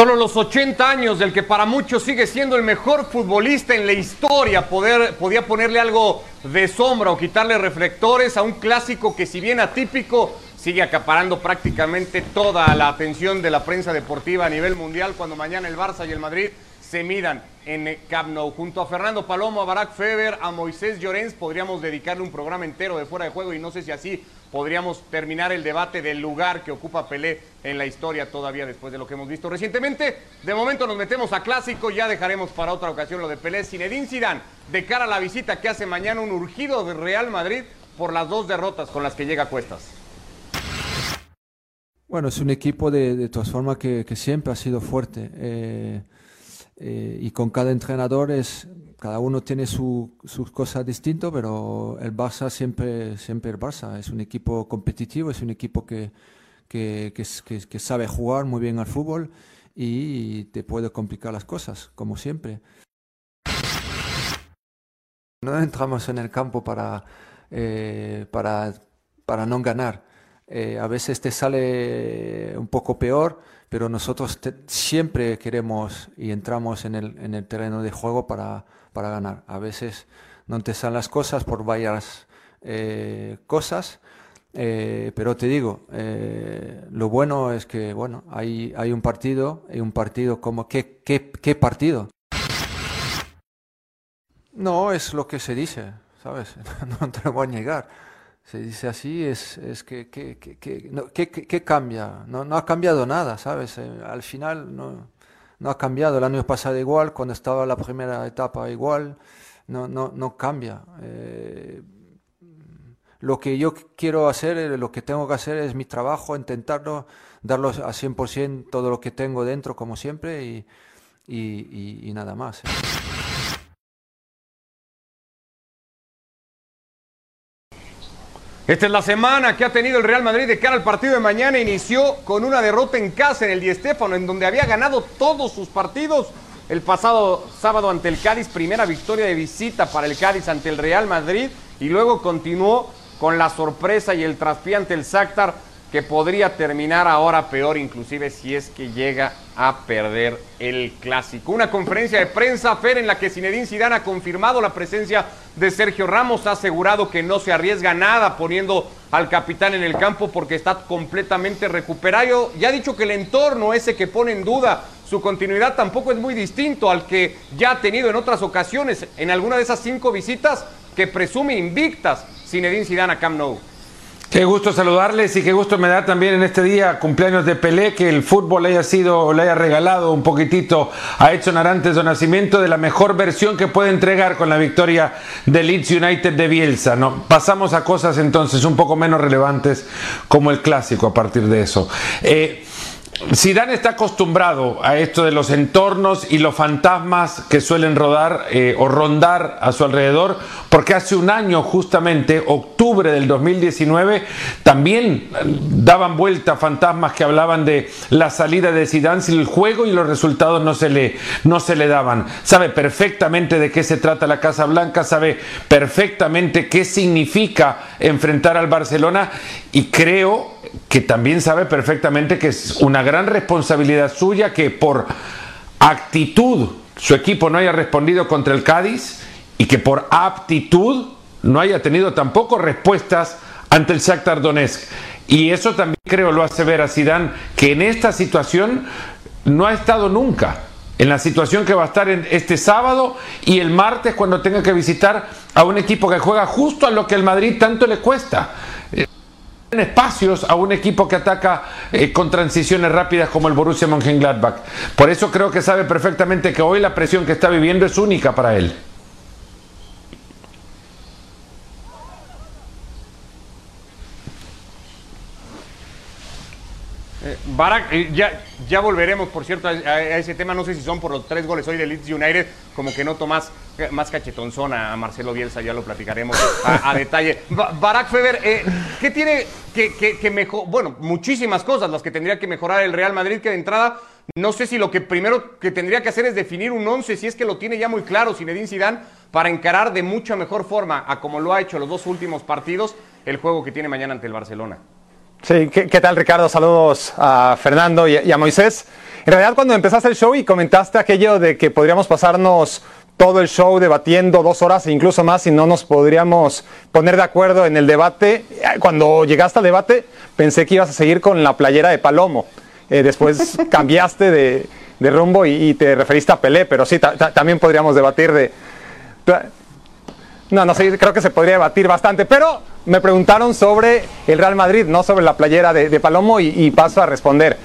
Solo los 80 años del que para muchos sigue siendo el mejor futbolista en la historia poder, podía ponerle algo de sombra o quitarle reflectores a un clásico que si bien atípico sigue acaparando prácticamente toda la atención de la prensa deportiva a nivel mundial cuando mañana el Barça y el Madrid se midan en Camp Nou. Junto a Fernando Palomo, a Barack Feber, a Moisés Llorens podríamos dedicarle un programa entero de fuera de juego y no sé si así podríamos terminar el debate del lugar que ocupa Pelé en la historia todavía después de lo que hemos visto recientemente. De momento nos metemos a clásico, ya dejaremos para otra ocasión lo de Pelé. Zinedine Zidane, de cara a la visita que hace mañana un urgido de Real Madrid por las dos derrotas con las que llega a Cuestas. Bueno, es un equipo de, todas formas que, siempre ha sido fuerte eh, eh, y con cada entrenador es, cada uno tiene sus cosas distintas, pero el Barça siempre, siempre el Barça. Es un equipo competitivo, es un equipo que, que, que, sabe jugar muy bien al fútbol y te puede complicar las cosas, como siempre. No entramos en el campo para, eh, para, para no ganar. Eh, a veces te sale un poco peor, pero nosotros siempre queremos y entramos en el, en el terreno de juego para, para ganar. A veces no te salen las cosas por varias eh, cosas, eh, pero te digo, eh, lo bueno es que bueno, hay, hay un partido, hay un partido como ¿qué, qué, qué partido? No, es lo que se dice, ¿sabes? no te lo voy a negar. Se dice así, es, es que, que, que, que cambia? No, no ha cambiado nada, ¿sabes? al final no, no ha cambiado. El año pasado igual, cuando estaba la primera etapa igual, no, no, no cambia. Eh, lo que yo quiero hacer, eh, lo que tengo que hacer es mi trabajo, intentarlo, darlo a 100% todo lo que tengo dentro, como siempre, y, y nada más. Esta es la semana que ha tenido el Real Madrid de cara al partido de mañana. Inició con una derrota en casa en el Di Stéfano, en donde había ganado todos sus partidos. El pasado sábado ante el Cádiz, primera victoria de visita para el Cádiz ante el Real Madrid. Y luego continuó con la sorpresa y el traspié ante el Shakhtar que podría terminar ahora peor, inclusive si es que llega a perder el clásico. Una conferencia de prensa, Fer, en la que Zinedine Zidane ha confirmado la presencia de Sergio Ramos, ha asegurado que no se arriesga nada poniendo al capitán en el campo porque está completamente recuperado. Ya ha dicho que el entorno ese que pone en duda su continuidad tampoco es muy distinto al que ya ha tenido en otras ocasiones, en alguna de esas cinco visitas que presume invictas Zinedine Zidane a Camp Nou. Qué gusto saludarles y qué gusto me da también en este día cumpleaños de Pelé que el fútbol haya sido, le haya regalado un poquitito a Edson Arantes de nacimiento de la mejor versión que puede entregar con la victoria de Leeds United de Bielsa. ¿no? Pasamos a cosas entonces un poco menos relevantes como el clásico a partir de eso. Eh, Zidane está acostumbrado a esto de los entornos y los fantasmas que suelen rodar eh, o rondar a su alrededor, porque hace un año, justamente, octubre del 2019, también daban vuelta fantasmas que hablaban de la salida de Zidane si el juego y los resultados no se le, no se le daban. Sabe perfectamente de qué se trata la Casa Blanca, sabe perfectamente qué significa enfrentar al Barcelona y creo que también sabe perfectamente que es una gran responsabilidad suya que por actitud su equipo no haya respondido contra el Cádiz y que por aptitud no haya tenido tampoco respuestas ante el Shakhtar Donetsk. Y eso también creo lo hace ver a Zidane que en esta situación no ha estado nunca. En la situación que va a estar en este sábado y el martes cuando tenga que visitar a un equipo que juega justo a lo que el Madrid tanto le cuesta espacios a un equipo que ataca eh, con transiciones rápidas como el Borussia Mönchengladbach. Por eso creo que sabe perfectamente que hoy la presión que está viviendo es única para él. Eh, Barak, eh, ya, ya volveremos, por cierto, a, ese tema. No sé si son por los tres goles hoy de Leeds United, como que noto más, más cachetonzón a Marcelo Bielsa, ya lo platicaremos a, detalle. Barack Feber, eh, ¿qué tiene que, que, mejor? Bueno, muchísimas cosas las que tendría que mejorar el Real Madrid, que de entrada, no sé si lo que primero que tendría que hacer es definir un once, si es que lo tiene ya muy claro Zinedine Zidane, para encarar de mucha mejor forma, a como lo ha hecho los dos últimos partidos, el juego que tiene mañana ante el Barcelona. Sí, ¿qué, tal Ricardo? Saludos a Fernando y, a Moisés. En realidad cuando empezaste el show y comentaste aquello de que podríamos pasarnos todo el show debatiendo dos horas e incluso más y no nos podríamos poner de acuerdo en el debate, cuando llegaste al debate pensé que ibas a seguir con la playera de Palomo. Eh, después cambiaste de, rumbo y, te referiste a Pelé, pero sí, también podríamos debatir de... No, no sé, creo que se podría debatir bastante, pero me preguntaron sobre el Real Madrid, no sobre la playera de, Palomo y, paso a responder.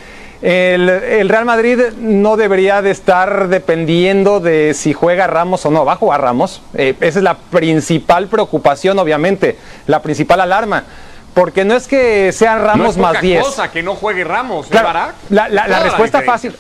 El, Real Madrid no debería de estar dependiendo de si juega Ramos o no. Va a jugar Ramos. Eh, esa es la principal preocupación, obviamente, la principal alarma. Porque no es que sean Ramos más 10. cosa que no juegue Ramos, ¿eh, La, la, respuesta fácil.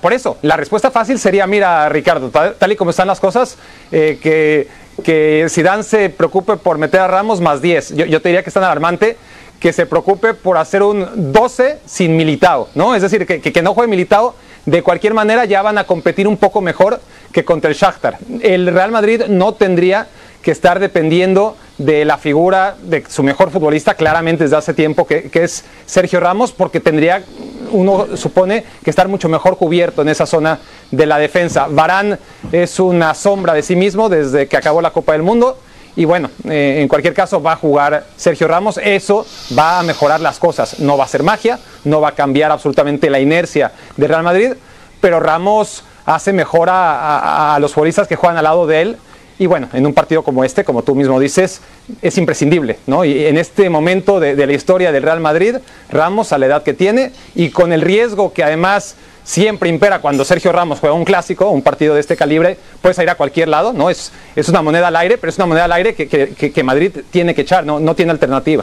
Por eso, la respuesta fácil sería, mira, Ricardo, tal, y como están las cosas, eh, que, que Zidane se preocupe por meter a Ramos más 10. Yo, te diría que es tan alarmante que se preocupe por hacer un 12 sin militado, ¿no? Es decir, que, que, no juegue militado, de cualquier manera ya van a competir un poco mejor que contra el Shakhtar. El Real Madrid no tendría que estar dependiendo de la figura de su mejor futbolista claramente desde hace tiempo, que, es Sergio Ramos, porque tendría, uno supone, que estar mucho mejor cubierto en esa zona de la defensa. Barán es una sombra de sí mismo desde que acabó la Copa del Mundo. Y bueno, eh, en cualquier caso va a jugar Sergio Ramos, eso va a mejorar las cosas. No va a ser magia, no va a cambiar absolutamente la inercia de Real Madrid, pero Ramos hace mejor a los futbolistas que juegan al lado de él y bueno, en un partido como este, como tú mismo dices, es imprescindible, ¿no? Y en este momento de, la historia del Real Madrid, Ramos a la edad que tiene y con el riesgo que además siempre impera cuando Sergio Ramos juega un clásico, un partido de este calibre, puedes ir a cualquier lado, ¿no? Es, es una moneda al aire, pero es una moneda al aire que, que, Madrid tiene que echar, no, no tiene alternativa.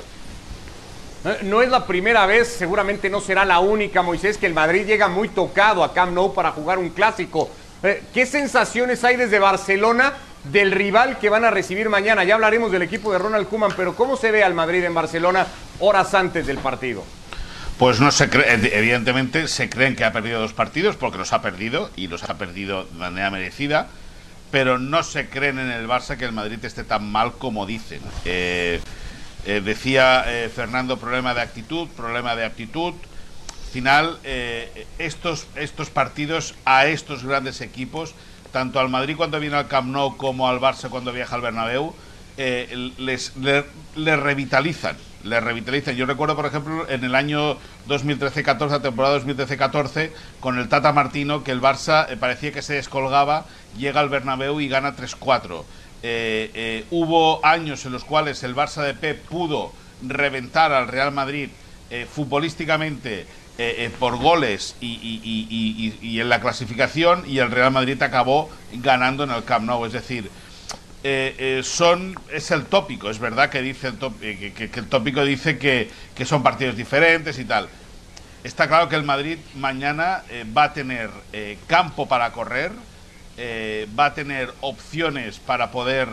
No es la primera vez, seguramente no será la única, Moisés, que el Madrid llega muy tocado a Camp Nou para jugar un clásico. Eh, ¿Qué sensaciones hay desde Barcelona del rival que van a recibir mañana. Ya hablaremos del equipo de Ronald Kuman, pero ¿cómo se ve al Madrid en Barcelona horas antes del partido? Pues no se cree, evidentemente se creen que ha perdido dos partidos porque los ha perdido y los ha perdido de manera merecida, pero no se creen en el Barça que el Madrid esté tan mal como dicen. Eh, eh, decía eh, Fernando, problema de actitud, problema de actitud. Final, estos, estos partidos a estos grandes equipos tanto al Madrid cuando viene al Camp Nou como al Barça cuando viaja al Bernabéu, eh, les, revitalizan, les revitalizan. Yo recuerdo, por ejemplo, en el año 2013-14, la temporada 2013-14, con el Tata Martino, que el Barça eh, parecía que se descolgaba, llega al Bernabéu y gana 3-4. Eh, hubo años en los cuales el Barça de Pep pudo reventar al Real Madrid futbolísticamente eh, eh, por goles y, en la clasificación y el Real Madrid acabó ganando en el Camp Nou. Es decir, eh, son es el tópico. Es verdad que dice el, que, el tópico dice que, son partidos diferentes y tal. Está claro que el Madrid mañana va a tener campo para correr, va a tener opciones para poder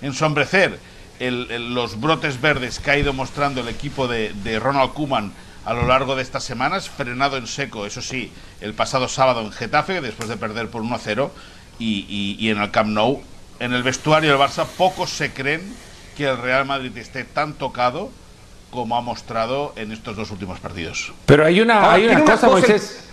ensombrecer los brotes verdes que ha ido mostrando el equipo de, de Ronald Kuman a lo largo de estas semanas, frenado en seco, eso sí, el pasado sábado en Getafe, después de perder por 1-0, y, y, en el Camp Nou. En el vestuario del Barça, pocos se creen que el Real Madrid esté tan tocado como ha mostrado en estos dos últimos partidos. Pero hay una, hay una, cosa, Moisés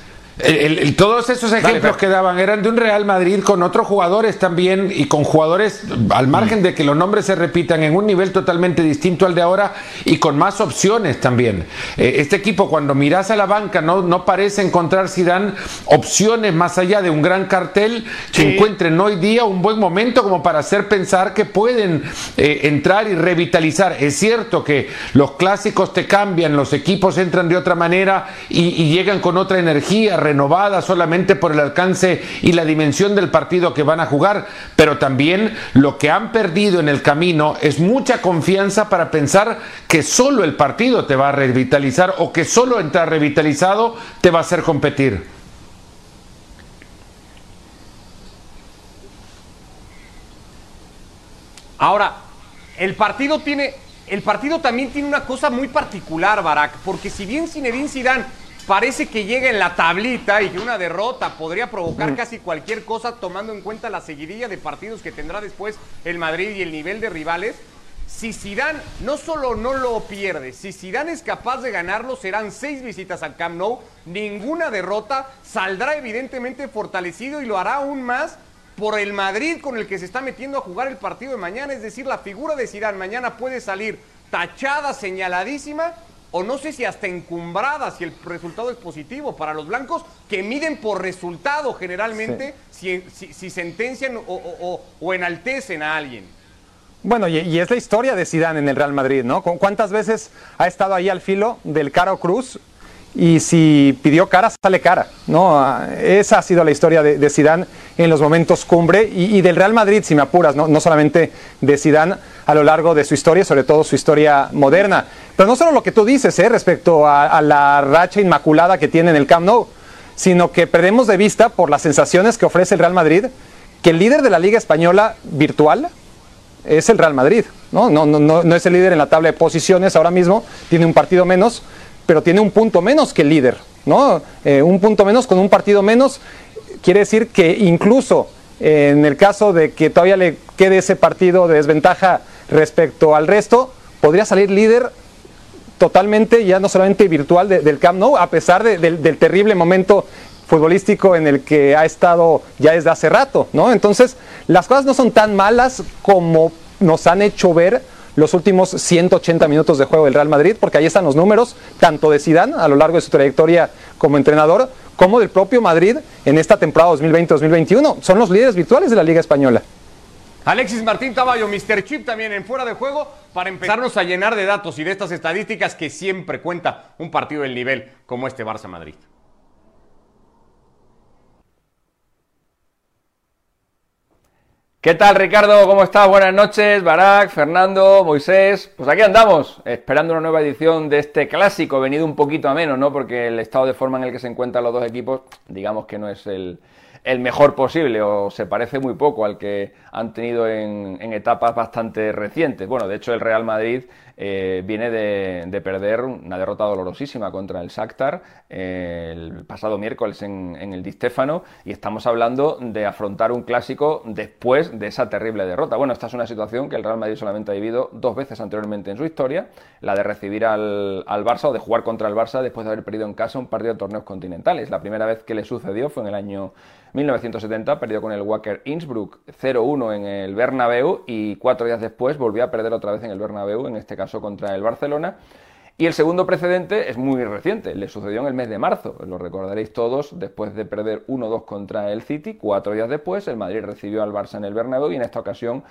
todos esos ejemplos que daban eran de un Real Madrid con otros jugadores también y con jugadores, al margen de que los nombres se repitan, en un nivel totalmente distinto al de ahora y con más opciones también. Eh, este equipo, cuando miras a la banca, no, no parece encontrar, si dan opciones más allá de un gran cartel que encuentren hoy día un buen momento como para hacer pensar que pueden eh, entrar y revitalizar. Es cierto que los clásicos te cambian, los equipos entran de otra manera y, y llegan con otra energía renovada solamente por el alcance y la dimensión del partido que van a jugar, pero también lo que han perdido en el camino es mucha confianza para pensar que solo el partido te va a revitalizar o que solo entrar revitalizado te va a hacer competir. Ahora, el partido tiene, el partido también tiene una cosa muy particular, Barak, porque si bien Zinedine Zidane parece que llega en la tablita y que una derrota podría provocar mm. casi cualquier cosa tomando en cuenta la seguidilla de partidos que tendrá después el Madrid y el nivel de rivales. si Zidane no solo no lo pierde, si Zidane es capaz de ganarlo, serán seis visitas al Camp Nou, ninguna derrota, saldrá evidentemente fortalecido y lo hará aún más por el Madrid con el que se está metiendo a jugar el partido de mañana, es decir, la figura de Zidane mañana puede salir tachada, señaladísima o no sé si hasta encumbrada si el resultado es positivo para los blancos que miden por resultado generalmente si, sentencian o enaltecen a alguien. Bueno, y, es la historia de Zidane en el Real Madrid, ¿no? ¿Cuántas veces ha estado ahí al filo del caro cruz? Y si pidió cara, sale cara, ¿no? Ah, esa ha sido la historia de, de Zidane en los momentos cumbre y, del Real Madrid, si me apuras, ¿no? no solamente de Zidane a lo largo de su historia, sobre todo su historia moderna. Pero no solo lo que tú dices, ¿eh? Respecto a, la racha inmaculada que tiene en el Camp Nou, sino que perdemos de vista por las sensaciones que ofrece el Real Madrid, que el líder de la Liga Española virtual, es el Real Madrid. ¿no? No, no, no, es el líder en la tabla de posiciones ahora mismo, tiene un partido menos, pero tiene un punto menos que el líder. ¿no? Eh, un punto menos con un partido menos quiere decir que incluso en el caso de que todavía le quede ese partido de desventaja respecto al resto, podría salir líder totalmente, ya no solamente virtual del Camp Nou, a pesar del terrible momento futbolístico en el que ha estado ya desde hace rato, ¿no? Entonces, las cosas no son tan malas como nos han hecho ver los últimos 180 minutos de juego del Real Madrid, porque ahí están los números, tanto de Zidane a lo largo de su trayectoria como entrenador, como del propio Madrid en esta temporada 2020-2021. Son los líderes virtuales de la Liga Española. Alexis Martín Taballo, Mr. Chip también en fuera de juego, para empezarnos a llenar de datos y de estas estadísticas que siempre cuenta un partido del nivel como este Barça Madrid. ¿Qué tal Ricardo? ¿Cómo estás? Buenas noches, Barak, Fernando, Moisés. Pues aquí andamos, esperando una nueva edición de este clásico, venido un poquito a menos, ¿no? Porque el estado de forma en el que se encuentran los dos equipos, digamos que no es el, mejor posible o se parece muy poco al que han tenido en, en etapas bastante recientes. Bueno, de hecho el Real Madrid eh, viene de, perder una derrota dolorosísima contra el Shakhtar eh, el pasado miércoles en, el Di Stefano y estamos hablando de afrontar un clásico después de esa terrible derrota. Bueno, esta es una situación que el Real Madrid solamente ha vivido dos veces anteriormente en su historia, la de recibir al, al Barça o de jugar contra el Barça después de haber perdido en casa un partido de torneos continentales. La primera vez que le sucedió fue en el año 1970, perdió con el Wacker Innsbruck 0-1 en el Bernabéu y cuatro días después volvió a perder otra vez en el Bernabéu, en este caso contra el Barcelona. Y el segundo precedente es muy reciente, le sucedió en el mes de marzo, lo recordaréis todos, después de perder 1-2 contra el City, cuatro días después el Madrid recibió al Barça en el Bernabéu y en esta ocasión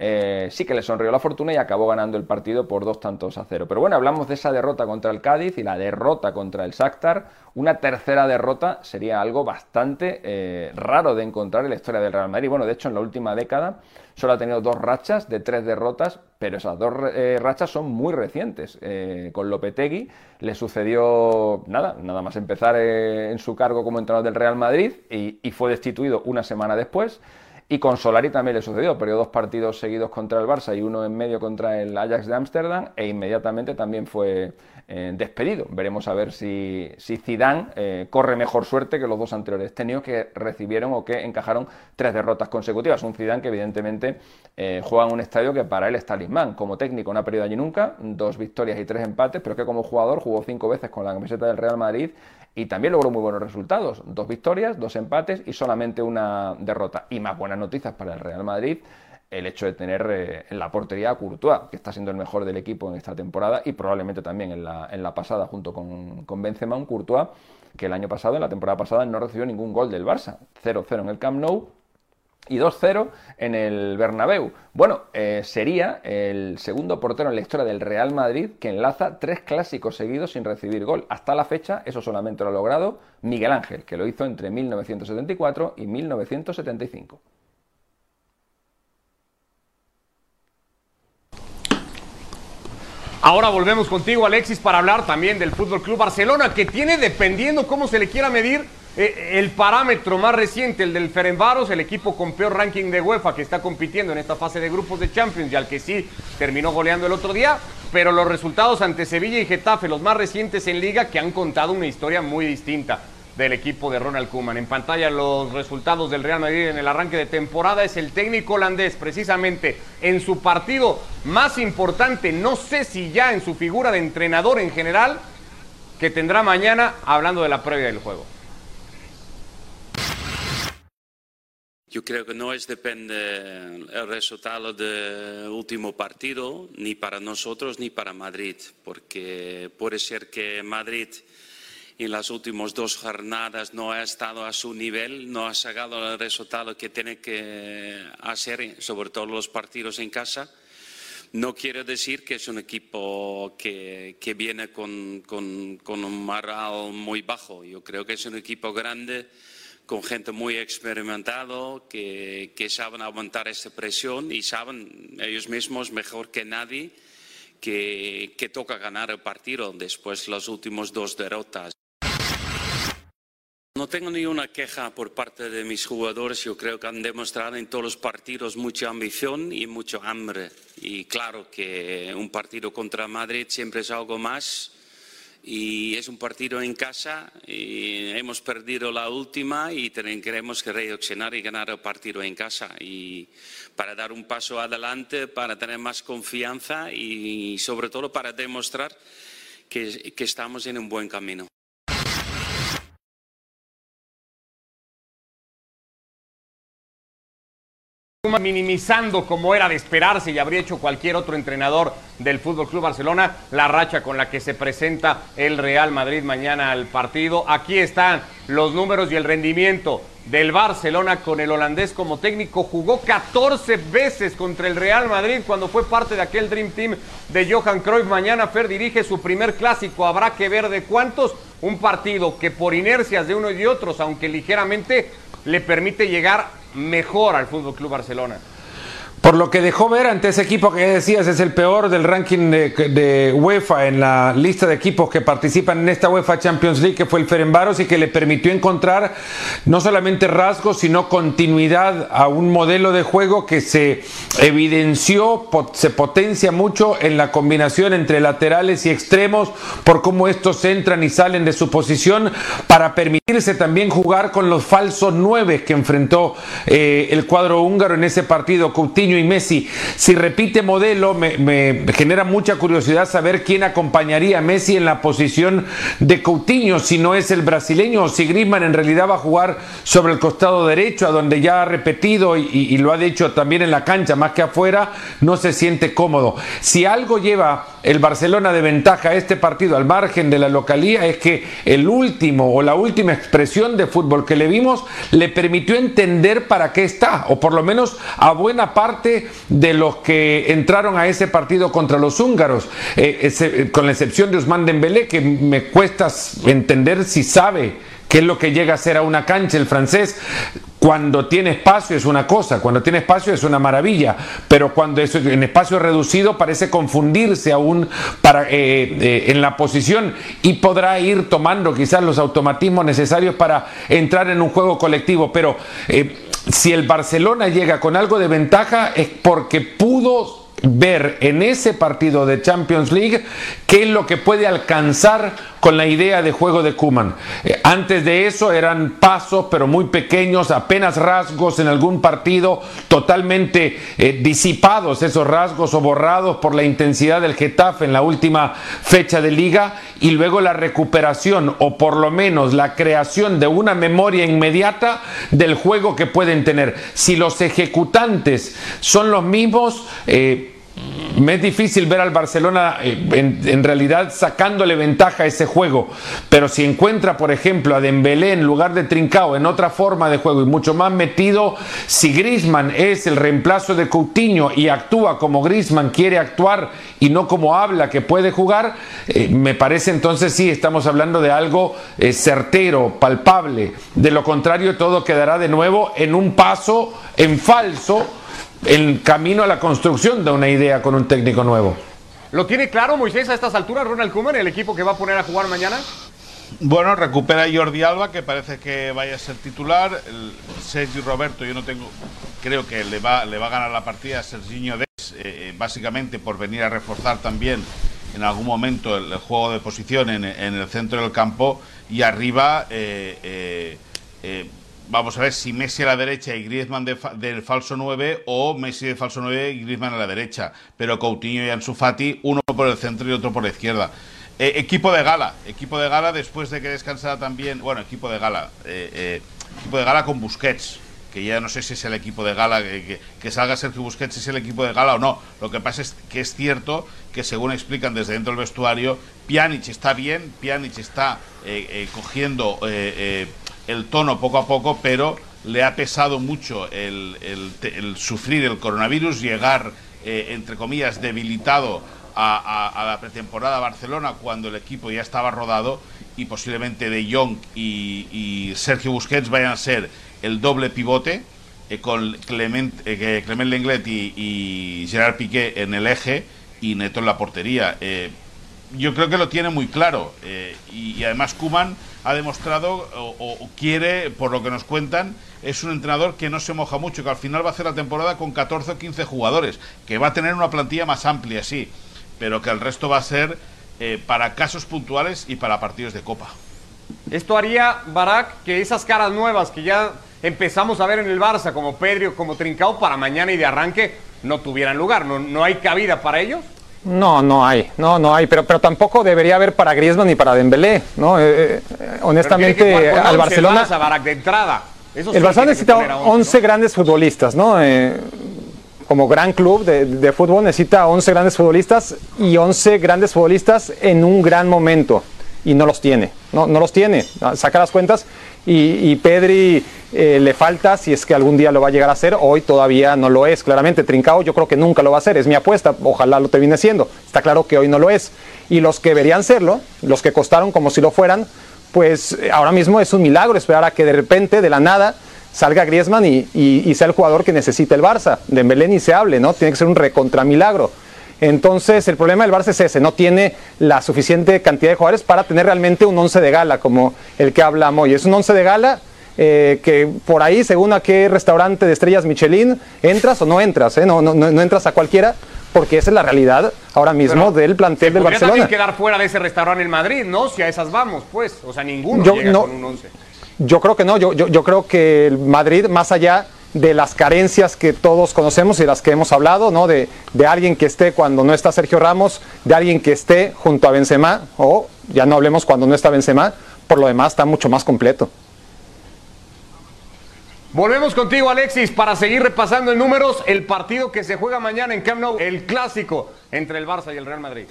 eh, sí que le sonrió la fortuna y acabó ganando el partido por dos tantos a cero. Pero bueno, hablamos de esa derrota contra el Cádiz y la derrota contra el Shakhtar, una tercera derrota sería algo bastante eh, raro de encontrar en la historia del Real Madrid. Bueno, de hecho en la última década Solo ha tenido dos rachas de tres derrotas, pero esas dos eh, rachas son muy recientes. Eh, con Lopetegui le sucedió nada, nada más empezar en su cargo como entrenador del Real Madrid y, fue destituido una semana después. Y con Solari también le sucedió, perdió dos partidos seguidos contra el Barça y uno en medio contra el Ajax de Ámsterdam e inmediatamente también fue eh, despedido. Veremos a ver si, si Zidane eh, corre mejor suerte que los dos anteriores técnicos que recibieron o que encajaron tres derrotas consecutivas. Un Zidane que evidentemente eh, juega en un estadio que para él es talismán. Como técnico no ha perdido allí nunca, dos victorias y tres empates, pero que como jugador jugó cinco veces con la camiseta del Real Madrid y también logró muy buenos resultados. Dos victorias, dos empates y solamente una derrota. Y más buenas noticias para el Real Madrid el hecho de tener eh, en la portería a Courtois, que está siendo el mejor del equipo en esta temporada y probablemente también en la, en la pasada junto con, con Benzema, un Courtois que el año pasado, en la temporada pasada, no recibió ningún gol del Barça. 0-0 en el Camp Nou y 2-0 en el Bernabéu. Bueno, eh, sería el segundo portero en la historia del Real Madrid que enlaza tres clásicos seguidos sin recibir gol. Hasta la fecha, eso solamente lo ha logrado Miguel Ángel, que lo hizo entre 1974 y 1975. Ahora volvemos contigo, Alexis, para hablar también del Fútbol Club Barcelona, que tiene, dependiendo cómo se le quiera medir, eh, el parámetro más reciente, el del Ferenbaros, el equipo con peor ranking de UEFA que está compitiendo en esta fase de grupos de Champions y al que sí terminó goleando el otro día, pero los resultados ante Sevilla y Getafe, los más recientes en liga, que han contado una historia muy distinta. Del equipo de Ronald Koeman. En pantalla los resultados del Real Madrid en el arranque de temporada es el técnico holandés precisamente en su partido más importante, no sé si ya en su figura de entrenador en general, que tendrá mañana hablando de la previa del juego. Yo creo que no es depende el resultado del último partido, ni para nosotros ni para Madrid, porque puede ser que Madrid en las últimas dos jornadas no ha estado a su nivel, no ha sacado el resultado que tiene que hacer, sobre todo los partidos en casa. No quiero decir que es un equipo que, viene con un moral muy bajo. Yo creo que es un equipo grande con gente muy experimentado que, que saben aguantar esta presión y saben ellos mismos mejor que nadie que, que toca ganar el partido después de las últimas dos derrotas. No tengo ni una queja por parte de mis jugadores. Yo creo que han demostrado en todos los partidos mucha ambición y mucho hambre. Y claro que un partido contra Madrid siempre es algo más y es un partido en casa y hemos perdido la última y tenemos que reaccionar y ganar el partido en casa y para dar un paso adelante, para tener más confianza y sobre todo para demostrar que, que estamos en un buen camino. Minimizando como era de esperarse y habría hecho cualquier otro entrenador del Fútbol Club Barcelona la racha con la que se presenta el Real Madrid mañana al partido. Aquí están los números y el rendimiento del Barcelona con el holandés como técnico. Jugó 14 veces contra el Real Madrid cuando fue parte de aquel Dream Team de Johan Cruyff. Mañana Fer dirige su primer clásico. Habrá que ver de cuántos. Un partido que por inercias de unos y otros, aunque ligeramente, le permite llegar mejor al Fútbol Club Barcelona. Por lo que dejó ver ante ese equipo que decías es el peor del ranking de, UEFA en la lista de equipos que participan en esta UEFA Champions League, que fue el Ferenbaros y que le permitió encontrar no solamente rasgos, sino continuidad a un modelo de juego que se evidenció, se potencia mucho en la combinación entre laterales y extremos, por cómo estos entran y salen de su posición, para permitirse también jugar con los falsos nueve que enfrentó eh, el cuadro húngaro en ese partido. Coutinho y Messi. Si repite modelo, me, genera mucha curiosidad saber quién acompañaría a Messi en la posición de Coutinho, si no es el brasileño o si Griezmann en realidad va a jugar sobre el costado derecho, a donde ya ha repetido y, y lo ha dicho también en la cancha, más que afuera, no se siente cómodo. Si algo lleva el Barcelona de ventaja a este partido al margen de la localía es que el último o la última expresión de fútbol que le vimos le permitió entender para qué está, o por lo menos a buena parte de los que entraron a ese partido contra los húngaros, eh, eh, con la excepción de Usman Dembélé, que me cuesta entender si sabe qué es lo que llega a ser a una cancha el francés. Cuando tiene espacio es una cosa, cuando tiene espacio es una maravilla, pero cuando es en espacio reducido parece confundirse aún para, eh, eh, en la posición y podrá ir tomando quizás los automatismos necesarios para entrar en un juego colectivo. Pero eh, si el Barcelona llega con algo de ventaja es porque pudo ver en ese partido de Champions League qué es lo que puede alcanzar con la idea de juego de Kuman. Eh, antes de eso eran pasos, pero muy pequeños, apenas rasgos en algún partido, totalmente eh, disipados esos rasgos o borrados por la intensidad del Getafe en la última fecha de liga, y luego la recuperación o por lo menos la creación de una memoria inmediata del juego que pueden tener. Si los ejecutantes son los mismos, eh, me es difícil ver al Barcelona eh, en, realidad sacándole ventaja a ese juego, pero si encuentra, por ejemplo, a Dembélé en lugar de Trincao en otra forma de juego y mucho más metido, si Grisman es el reemplazo de Coutinho y actúa como Grisman quiere actuar y no como habla que puede jugar, eh, me parece entonces sí estamos hablando de algo eh, certero, palpable. De lo contrario, todo quedará de nuevo en un paso en falso el camino a la construcción de una idea con un técnico nuevo. ¿Lo tiene claro Moisés a estas alturas Ronald Koeman, el equipo que va a poner a jugar mañana? Bueno, recupera Jordi Alba, que parece que vaya a ser titular. El Sergio Roberto, yo no tengo, creo que le va, le va a ganar la partida a Serginho Des, eh, eh, básicamente por venir a reforzar también en algún momento el, juego de posición en, el centro del campo y arriba vamos a ver si Messi a la derecha y Griezmann del falso 9 o Messi de falso 9 y Griezmann a la derecha. Pero Coutinho y Ansu Fati, uno por el centro y otro por la izquierda. Eh, equipo de gala, equipo de gala después de que descansara también, bueno, equipo de gala, eh, eh, equipo de gala con Busquets, que ya no sé si es el equipo de gala, que, que, salga Sergio Busquets si es el equipo de gala o no. Lo que pasa es que es cierto que según explican desde dentro del vestuario, Pjanic está bien, Pjanic está cogiendo el tono poco a poco, pero le ha pesado mucho el, sufrir el coronavirus, llegar, eh, entre comillas, debilitado a, la pretemporada Barcelona cuando el equipo ya estaba rodado y posiblemente De Jong y, Sergio Busquets vayan a ser el doble pivote eh, con Clement, eh, Clement Lenglet y, Gerard Piqué en el eje y Neto en la portería. Yo creo que lo tiene muy claro y, y además Kuman ha demostrado o, quiere, por lo que nos cuentan, es un entrenador que no se moja mucho, que al final va a hacer la temporada con 14 o 15 jugadores, que va a tener una plantilla más amplia, sí, pero que el resto va a ser eh, para casos puntuales y para partidos de Copa. Esto haría, Barak, que esas caras nuevas que ya empezamos a ver en el Barça, como Pedro, como Trincao, para mañana y de arranque, no tuvieran lugar. ¿No, no hay cabida para ellos? No, no hay, no, no hay, pero, pero tampoco debería haber para Griezmann ni para Dembélé, ¿no? Eh, eh, honestamente, al Barcelona... de entrada. el Barcelona necesita 11, grandes futbolistas, ¿no? Eh, como gran club de, fútbol necesita 11 grandes futbolistas y 11 grandes futbolistas en un gran momento y no los tiene, no, no los tiene, saca las cuentas y, Pedri eh, le falta si es que algún día lo va a llegar a hacer, hoy todavía no lo es, claramente. Trincao yo creo que nunca lo va a hacer, es mi apuesta, ojalá lo termine siendo, está claro que hoy no lo es, y los que deberían serlo, los que costaron como si lo fueran, pues eh, ahora mismo es un milagro esperar a que de repente, de la nada, salga Griezmann y, sea el jugador que necesita el Barça, de Belén ni se hable, ¿no? Tiene que ser un recontramilagro. Entonces, el problema del Barça es ese, no tiene la suficiente cantidad de jugadores para tener realmente un once de gala como el que habla Moy. Es un once de gala eh, que por ahí, según a qué restaurante de estrellas Michelin, entras o no entras, ¿eh? no, no, no, entras a cualquiera, porque esa es la realidad ahora mismo del plantel del Barcelona. también quedar fuera de ese restaurante en Madrid, ¿no? Si a esas vamos, pues, o sea, ninguno yo, llega con un once. Yo creo que no, yo, yo, yo creo que el Madrid, más allá de las carencias que todos conocemos y las que hemos hablado, ¿no? De, de, alguien que esté cuando no está Sergio Ramos, de alguien que esté junto a Benzema, o ya no hablemos cuando no está Benzema, por lo demás está mucho más completo. Volvemos contigo, Alexis, para seguir repasando en números el partido que se juega mañana en Camp Nou, el clásico entre el Barça y el Real Madrid.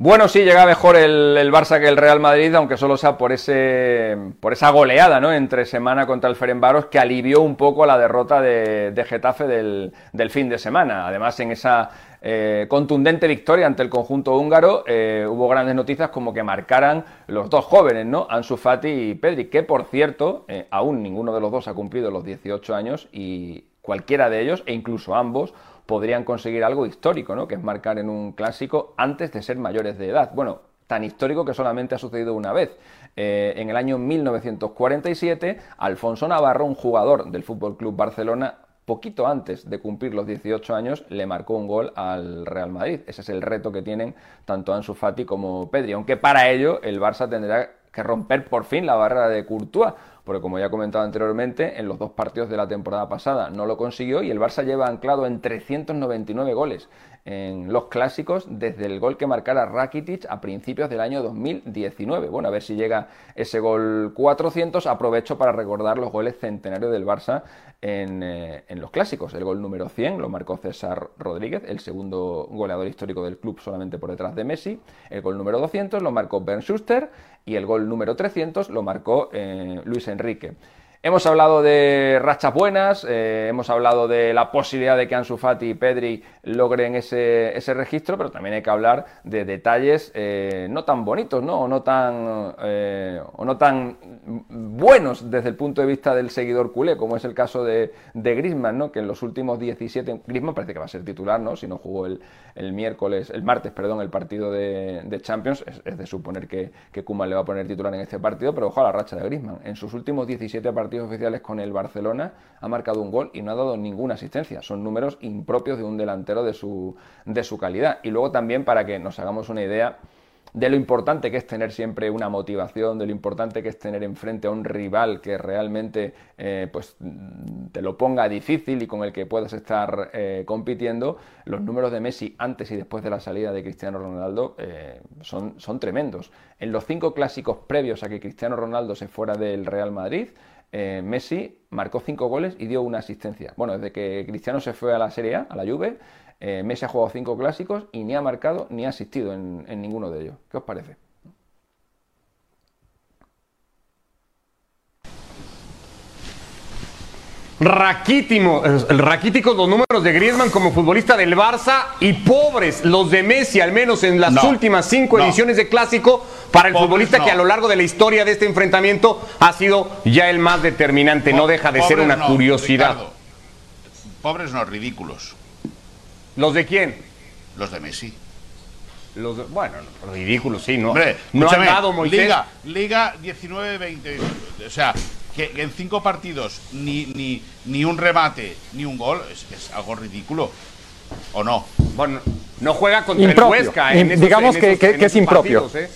Bueno, sí, llega mejor el, Barça que el Real Madrid, aunque solo sea por, ese, por esa goleada ¿no? entre semana contra el Ferenbaros que alivió un poco la derrota de, Getafe del, fin de semana. Además, en esa eh, contundente victoria ante el conjunto húngaro eh, hubo grandes noticias como que marcaran los dos jóvenes, ¿no? Ansu Fati y Pedri, que por cierto, eh, aún ninguno de los dos ha cumplido los 18 años y cualquiera de ellos, e incluso ambos, podrían conseguir algo histórico, ¿no? que es marcar en un clásico antes de ser mayores de edad. Bueno, tan histórico que solamente ha sucedido una vez. Eh, en el año 1947, Alfonso Navarro, un jugador del Fútbol Club Barcelona, poquito antes de cumplir los 18 años, le marcó un gol al Real Madrid. Ese es el reto que tienen tanto Ansu Fati como Pedri, aunque para ello el Barça tendrá que romper por fin la barrera de Courtois, porque como ya he comentado anteriormente, en los dos partidos de la temporada pasada no lo consiguió y el Barça lleva anclado en 399 goles en los clásicos desde el gol que marcara Rakitic a principios del año 2019. Bueno, a ver si llega ese gol 400. Aprovecho para recordar los goles centenarios del Barça en, eh, en, los clásicos. El gol número 100 lo marcó César Rodríguez, el segundo goleador histórico del club solamente por detrás de Messi. El gol número 200 lo marcó Bernd Schuster y el gol número 300 lo marcó eh, Luis Enrique. Hemos hablado de rachas buenas, eh, hemos hablado de la posibilidad de que Ansu Fati y Pedri logren ese, ese registro, pero también hay que hablar de detalles eh, no tan bonitos, ¿no? O no tan, eh, o no tan buenos desde el punto de vista del seguidor culé, como es el caso de, de Griezmann, ¿no? Que en los últimos 17, Griezmann parece que va a ser titular, ¿no? Si no jugó el, el miércoles, el martes, perdón, el partido de, de Champions, es, de suponer que, que Koeman le va a poner titular en este partido, pero ojo a la racha de Griezmann. En sus últimos 17 partidos partidos oficiales con el Barcelona, ha marcado un gol y no ha dado ninguna asistencia. Son números impropios de un delantero de su, de su calidad. Y luego también para que nos hagamos una idea de lo importante que es tener siempre una motivación, de lo importante que es tener enfrente a un rival que realmente eh, pues, te lo ponga difícil y con el que puedas estar eh, compitiendo, los números de Messi antes y después de la salida de Cristiano Ronaldo eh, son, son tremendos. En los cinco clásicos previos a que Cristiano Ronaldo se fuera del Real Madrid, Messi marcó cinco goles y dio una asistencia. Bueno, desde que Cristiano se fue a la Serie A, a la Juve, eh, Messi ha jugado cinco clásicos y ni ha marcado ni ha asistido en, ninguno de ellos. ¿Qué os parece? Raquítimo, raquíticos los números de Griezmann como futbolista del Barça y pobres los de Messi, al menos en las últimas cinco ediciones de Clásico, para el futbolista que a lo largo de la historia de este enfrentamiento ha sido ya el más determinante. no deja de ser una curiosidad. pobres no, ridículos. ¿Los de quién? Los de Messi. Los bueno, ridículos, sí, ¿no? Hombre, no han dado Moisés. Liga, Liga 19-20. O sea, que en cinco partidos ni, ni, ni un remate ni un gol es, algo ridículo. ¿O no? Bueno, no juega contra el Huesca. En digamos que, es impropio. ¿eh?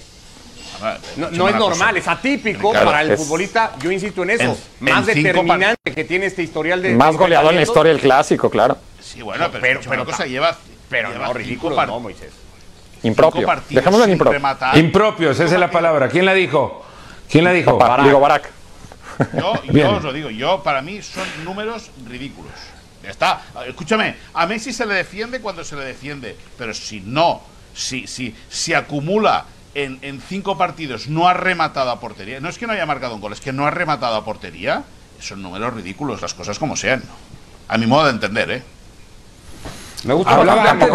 No, es normal, es atípico para el futbolista, yo insisto en eso, más determinante que tiene este historial de... Más goleador en la historia del clásico, claro. Sí, bueno, pero, pero, cosa lleva. Pero no, ridículo, no, Moisés. Impropio. Dejémoslo en impropio. Impropios, esa es la palabra. ¿Quién la dijo? ¿Quién la dijo? Digo Barak. Yo, yo os lo digo, yo para mí son números ridículos. Ya está. Escúchame, a Messi se le defiende cuando se le defiende, pero si no, si, si, si acumula en, en, cinco partidos, no ha rematado a portería, no es que no haya marcado un gol, es que no ha rematado a portería, son números ridículos, las cosas como sean. A mi modo de entender, ¿eh? Me gusta hablar de,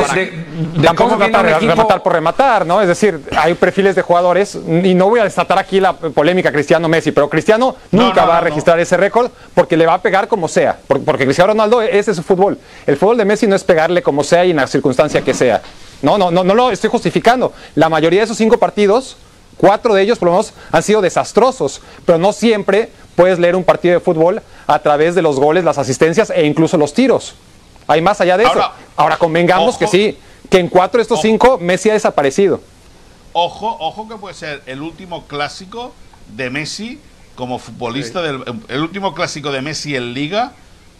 de, cómo rematar por rematar, ¿no? Es decir, hay perfiles de jugadores, y no voy a desatar aquí la polémica Cristiano-Messi, pero Cristiano nunca va a registrar ese récord porque le va a pegar como sea, porque Cristiano Ronaldo, ese es su fútbol. El fútbol de Messi no es pegarle como sea y en la circunstancia que sea. No, no, no, no lo estoy justificando. La mayoría de esos cinco partidos, cuatro de ellos por lo menos han sido desastrosos, pero no siempre puedes leer un partido de fútbol a través de los goles, las asistencias e incluso los tiros. Hay más allá de eso. Ahora convengamos que sí, que en cuatro de estos cinco Messi ha desaparecido. Ojo, ojo que puede ser el último clásico de Messi como futbolista del el último clásico de Messi en Liga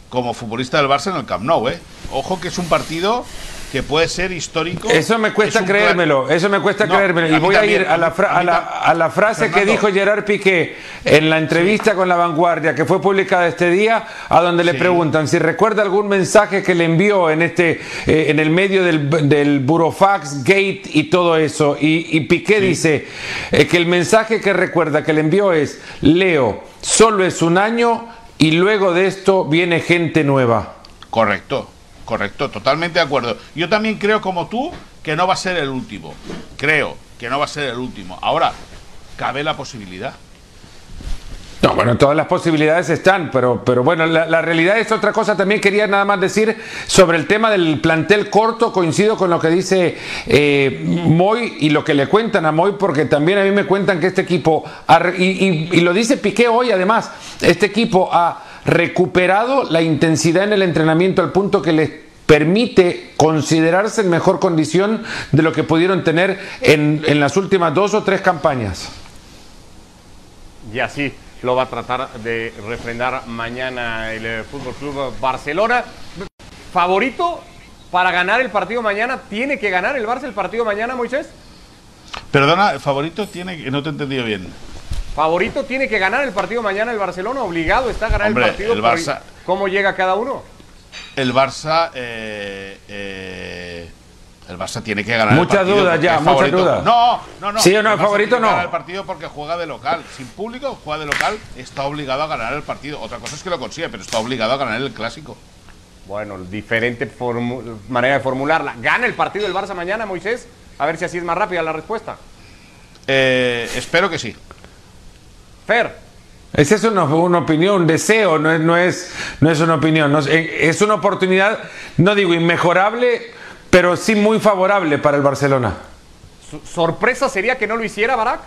como futbolista del Barça en el Camp Nou, ¿eh? Ojo que es un partido que puede ser histórico. Eso me cuesta creérmelo, eso me cuesta creérmelo. Y voy a ir a la, a la, frase que dijo Gerard Piqué en la entrevista con La Vanguardia, que fue publicada este día, a donde le preguntan si recuerda algún mensaje que le envió en, este, eh, en el medio del, del Burofax Gate y todo eso. Y, Piqué dice eh, que el mensaje que recuerda que le envió es, Leo, solo es un año y luego de esto viene gente nueva. Correcto. Correcto, totalmente de acuerdo. Yo también creo como tú que no va a ser el último. Creo que no va a ser el último. Ahora, cabe la posibilidad. No, bueno, todas las posibilidades están, pero, pero bueno, la, realidad es otra cosa. También quería nada más decir sobre el tema del plantel corto. Coincido con lo que dice eh, Moy y lo que le cuentan a Moy, porque también a mí me cuentan que este equipo, y, y lo dice Piqué hoy además, este equipo ha recuperado la intensidad en el entrenamiento al punto que les permite considerarse en mejor condición de lo que pudieron tener en, las últimas dos o tres campañas. Y así lo va a tratar de refrendar mañana el eh, Fútbol Club Barcelona. ¿Favorito para ganar el partido mañana? ¿Tiene que ganar el Barça el partido mañana, Moisés? Perdona, favorito tiene que. No te he entendido bien. Favorito tiene que ganar el partido mañana el Barcelona, obligado está a ganar el partido. El Barça, ¿Cómo llega cada uno? El Barça, eh, eh, el Barça tiene que ganar. Muchas dudas ya, muchas dudas. No, no, no. Sí o no, el favorito no. el partido porque juega de local. Sin público, juega de local, está obligado a ganar el partido. Otra cosa es que lo consigue, pero está obligado a ganar el clásico. Bueno, diferente manera de formularla. ¿Gana el partido el Barça mañana, Moisés? A ver si así es más rápida la respuesta. Eh, espero que sí. Fer. Esa es una, opinión, un deseo, no es, no es, no es una opinión. Eh, es una oportunidad, no digo inmejorable, pero sí muy favorable para el Barcelona. ¿Sorpresa sería que no lo hiciera Barak?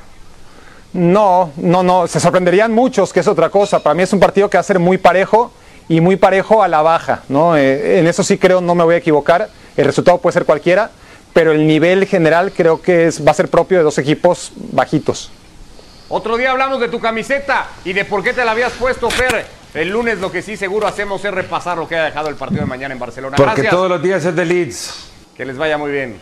No, no, no. Se sorprenderían muchos, que es otra cosa. Para mí es un partido que va a ser muy parejo y muy parejo a la baja. ¿no? Eh, en eso sí creo, no me voy a equivocar. El resultado puede ser cualquiera, pero el nivel general creo que es, va a ser propio de dos equipos bajitos. Otro día hablamos de tu camiseta y de por qué te la habías puesto, Fer. El lunes lo que sí seguro hacemos es repasar lo que ha dejado el partido de mañana en Barcelona. Porque todos los días es de Leeds. Que les vaya muy bien.